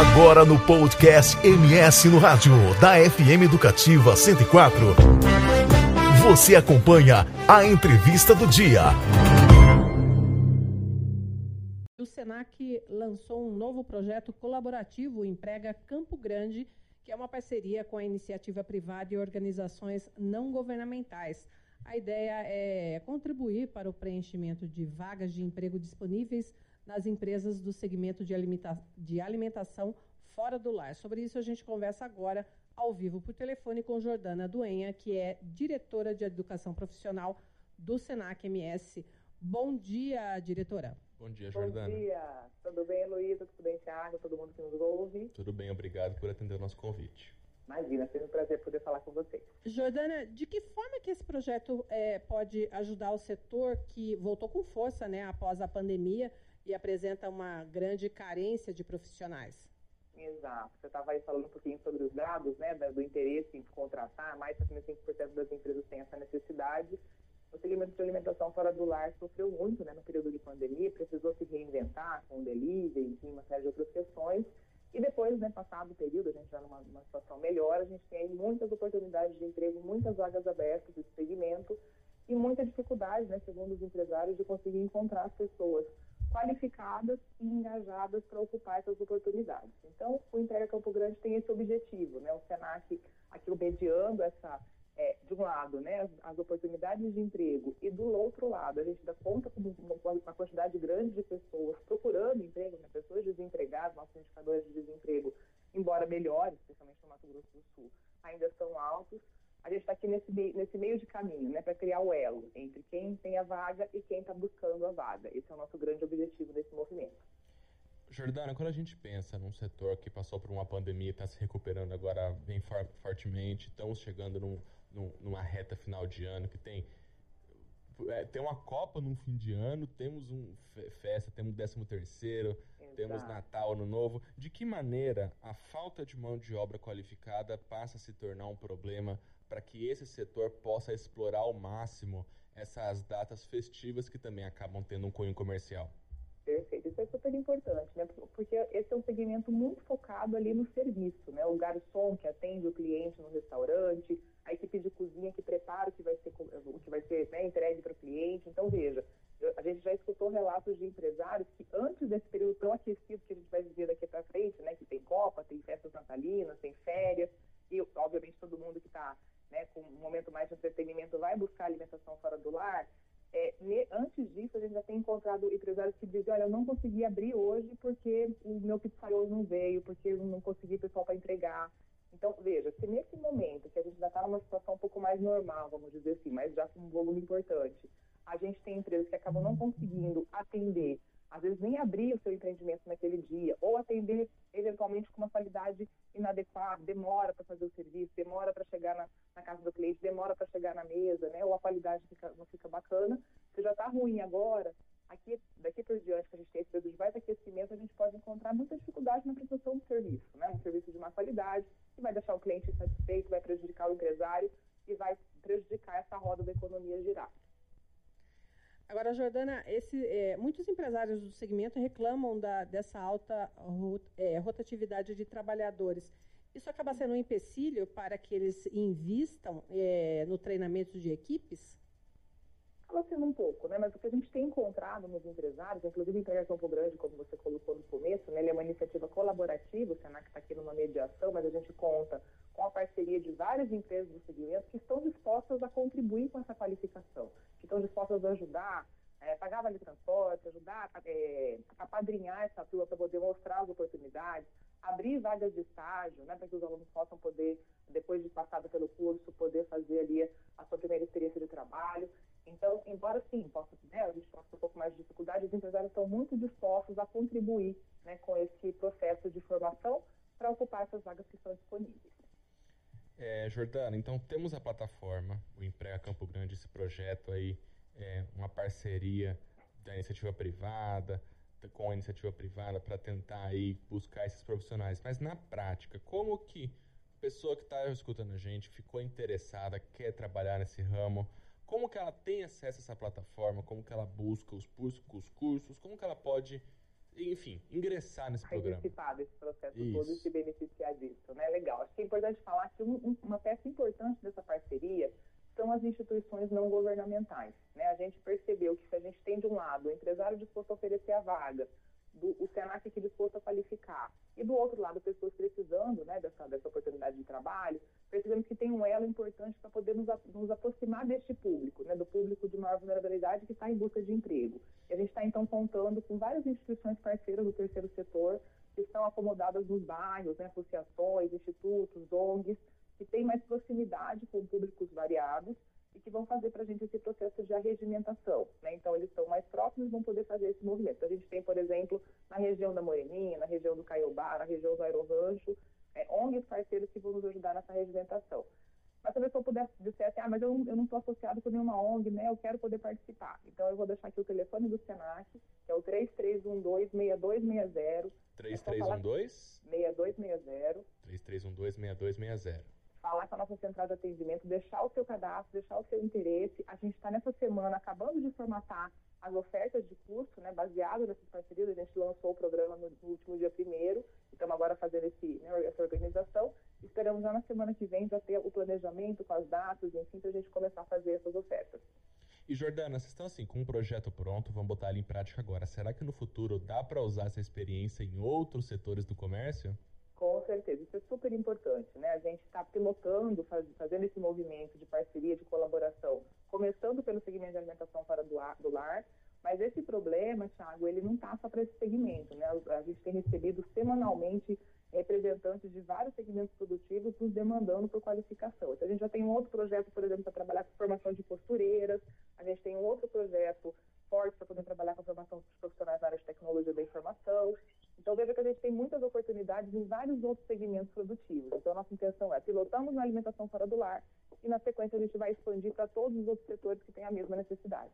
Agora no podcast MS no Rádio, da FM Educativa 104. Você acompanha a entrevista do dia. O SENAC lançou um novo projeto colaborativo Emprega Campo Grande, que é uma parceria com a iniciativa privada e organizações não governamentais. A ideia é contribuir para o preenchimento de vagas de emprego disponíveis nas empresas do segmento de, alimenta de alimentação fora do lar. Sobre isso, a gente conversa agora, ao vivo, por telefone, com Jordana Duenha, que é diretora de Educação Profissional do SENAC MS. Bom dia, diretora. Bom dia, Jordana. Bom dia. Tudo bem, Luísa? Tudo bem, Thiago? Todo mundo que nos ouve? Tudo bem, obrigado por atender o nosso convite. Imagina, foi um prazer poder falar com vocês. Jordana, de que forma que esse projeto é, pode ajudar o setor que voltou com força né, após a pandemia e apresenta uma grande carência de profissionais? Exato. Você estava aí falando um pouquinho sobre os dados, né, do interesse em contratar, mais de 75% das empresas têm essa necessidade. O segmento de alimentação fora do lar sofreu muito né, no período de pandemia, precisou se reinventar com delivery, enfim, uma série de outras questões. E depois, né, passado o período, a gente já numa, numa situação melhor, a gente tem muitas oportunidades de emprego, muitas vagas abertas nesse segmento e muita dificuldade, né, segundo os empresários, de conseguir encontrar as pessoas qualificadas e engajadas para ocupar essas oportunidades. Então, o Entrega Campo Grande tem esse objetivo, né? O Senac aqui obediando essa, é, de um lado, né, as, as, oportunidades de emprego e do outro lado, a gente dá conta com uma quantidade grande de pessoas procurando emprego, né, pessoas desempregadas, nossos indicadores de desemprego, embora melhores, especialmente no Mato Grosso do Sul, ainda são altos a gente está aqui nesse, nesse meio de caminho, né, para criar o elo entre quem tem a vaga e quem está buscando a vaga. Esse é o nosso grande objetivo desse movimento. Jordana, quando a gente pensa num setor que passou por uma pandemia está se recuperando agora bem fortemente, estamos chegando num, num, numa reta final de ano que tem é, tem uma Copa no fim de ano, temos um festa, temos décimo terceiro, temos Natal, Ano Novo. De que maneira a falta de mão de obra qualificada passa a se tornar um problema para que esse setor possa explorar ao máximo essas datas festivas que também acabam tendo um cunho comercial. Perfeito, isso é super importante, né? Porque esse é um segmento muito focado ali no serviço, né? O garçom que atende o cliente no restaurante, a equipe de cozinha que prepara o que vai ser, o que vai ser né, entregue para o cliente. Então, veja, a gente já escutou relatos de empresários que antes desse período tão aquecido que a gente vai viver daqui para frente, né? Que tem Copa, tem festas natalinas, tem férias, e obviamente todo mundo que está né, com um momento mais de entretenimento, vai buscar alimentação fora do lar, é, ne, antes disso, a gente já tem encontrado empresários que dizem, olha, eu não consegui abrir hoje porque o meu pizzaiolo não veio, porque eu não consegui pessoal para entregar. Então, veja, se nesse momento, que a gente já está numa situação um pouco mais normal, vamos dizer assim, mas já com um volume importante, a gente tem empresas que acabam não conseguindo atender às vezes nem abrir o seu empreendimento naquele dia, ou atender eventualmente com uma qualidade inadequada, demora para fazer o serviço, demora para chegar na, na, casa do cliente, demora para chegar na mesa, né? ou a qualidade fica, não fica bacana. Se já está ruim agora, aqui, daqui por diante, que a gente tem esse período de baixo aquecimento, a gente pode encontrar muita dificuldade na prestação do serviço, né? um serviço de má qualidade, que vai deixar o cliente insatisfeito, vai prejudicar o empresário e vai prejudicar essa roda da economia girar. Agora, Jordana, esse, é, muitos empresários do segmento reclamam da, dessa alta é, rotatividade de trabalhadores. Isso acaba sendo um empecilho para que eles invistam é, no treinamento de equipes? Acaba sendo um pouco, né? Mas o que a gente tem encontrado nos empresários, inclusive em Entrega Campo Grande, como você colocou no começo, né? ele é uma iniciativa colaborativa, o Senac está aqui numa mediação, mas a gente conta com a parceria de várias empresas do segmento que estão dispostas a contribuir com essa qualificação que estão dispostas a ajudar, é, pagar vale transporte, ajudar é, a padrinhar essa turma para poder mostrar as oportunidades, abrir vagas de estágio, né, para que os alunos possam poder, depois de passado pelo curso, poder fazer ali a sua primeira experiência de trabalho. Então, embora sim, possa, né, a gente possa ter um pouco mais de dificuldade, os empresários estão muito dispostos a contribuir né, com esse processo de formação para ocupar essas vagas que estão disponíveis. É, Jordana, então temos a plataforma, o Emprega Campo Grande, esse projeto aí, é, uma parceria da iniciativa privada, com a iniciativa privada para tentar aí buscar esses profissionais. Mas na prática, como que a pessoa que está escutando a gente ficou interessada, quer trabalhar nesse ramo, como que ela tem acesso a essa plataforma, como que ela busca os, os cursos, como que ela pode enfim, ingressar nesse programa. Participar desse processo Isso. todo e se beneficiar disso, né? Legal. Acho que é importante falar que um, uma peça importante dessa parceria são as instituições não governamentais. Né? A gente percebeu que se a gente tem de um lado o empresário disposto a oferecer a vaga, do, o Senac aqui disposto a qualificar, e do outro lado pessoas precisando né, dessa, dessa oportunidade de trabalho, percebemos um elo importante para poder nos, nos, aproximar deste público, né, do público de maior vulnerabilidade que está em busca de emprego. E a gente está, então, contando com várias instituições parceiras do terceiro setor que estão acomodadas nos bairros, né, associações, institutos, ONGs, que têm mais proximidade com públicos variados e que vão fazer para a gente esse processo de arregimentação. Né? Então, eles estão mais próximos e vão poder fazer esse movimento. A gente tem, por exemplo, na região da Moreninha, na região do Caiobá, na região do Aerorancho, é, ONGs parceiros que vão nos ajudar nessa regimentação. Mas se a pessoa puder dizer assim, ah, mas eu, eu não estou associado com nenhuma ONG, né? Eu quero poder participar. Então eu vou deixar aqui o telefone do Senac, que é o 3312-6260. 3312? 6260. 3312-6260 falar com a nossa central de atendimento, deixar o seu cadastro, deixar o seu interesse. A gente está nessa semana acabando de formatar as ofertas de curso, né, baseado nessas parcerias. A gente lançou o programa no, no último dia primeiro, estamos agora fazendo esse, né, essa organização. Esperamos já na semana que vem já ter o planejamento datas, enfim, para a gente começar a fazer essas ofertas. E Jordana, vocês estão assim com um projeto pronto, vamos botar ele em prática agora. Será que no futuro dá para usar essa experiência em outros setores do comércio? Com certeza, isso é super importante, né? A gente está pilotando, faz, fazendo esse movimento de parceria, de colaboração, começando pelo segmento de alimentação fora do, ar, do lar, mas esse problema, Thiago, ele não está só para esse segmento, né? A gente tem recebido semanalmente representantes de vários segmentos produtivos nos demandando por qualificação. Então, a gente já tem um outro projeto, por exemplo, para trabalhar com formação de costureiras, a gente tem um outro projeto forte para poder trabalhar com a formação dos profissionais na área de tecnologia da informação. Então, veja que a gente tem muitas oportunidades em vários outros segmentos produtivos. Então, a nossa intenção é pilotamos na alimentação fora do lar e, na sequência, a gente vai expandir para todos os outros setores que têm a mesma necessidade.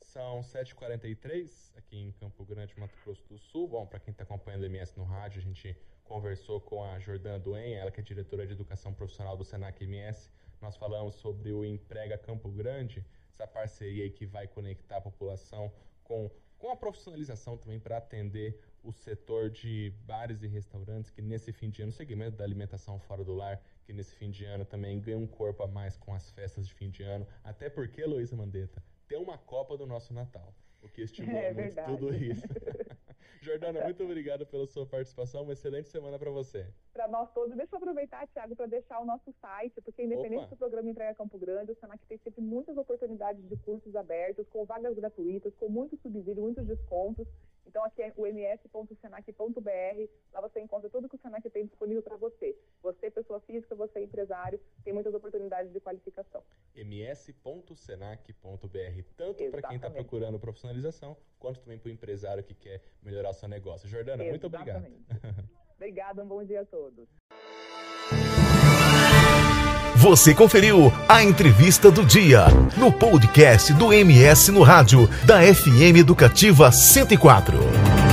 São 7h43 aqui em Campo Grande, Mato Grosso do Sul. Bom, para quem está acompanhando o MS no rádio, a gente conversou com a Jordana Duen, ela que é diretora de Educação Profissional do Senac MS. Nós falamos sobre o Emprega Campo Grande, essa parceria que vai conectar a população com, com a profissionalização também para atender o setor de bares e restaurantes, que nesse fim de ano, o segmento da alimentação fora do lar, que nesse fim de ano também ganha um corpo a mais com as festas de fim de ano. Até porque, Luísa Mandetta, tem uma Copa do nosso Natal, o que estimula é muito tudo isso. Jordana, muito obrigado pela sua participação. Uma excelente semana para você. Para nós todos. Deixa eu aproveitar, Thiago, para deixar o nosso site, porque independente Opa. do programa Entrega Campo Grande, o Senac tem sempre muitas oportunidades de cursos abertos, com vagas gratuitas, com muito subsídio, muitos descontos. Então, aqui é o ms.senac.br. Lá você encontra tudo que o Senac tem disponível para você. Você, pessoa física, você, empresário, tem muitas oportunidades de qualificação. ms.senac.br. Quem está procurando profissionalização, quanto também para o empresário que quer melhorar o seu negócio. Jordana, Exatamente. muito obrigado. Obrigada, um bom dia a todos. Você conferiu a entrevista do dia no podcast do MS no rádio da FM Educativa 104.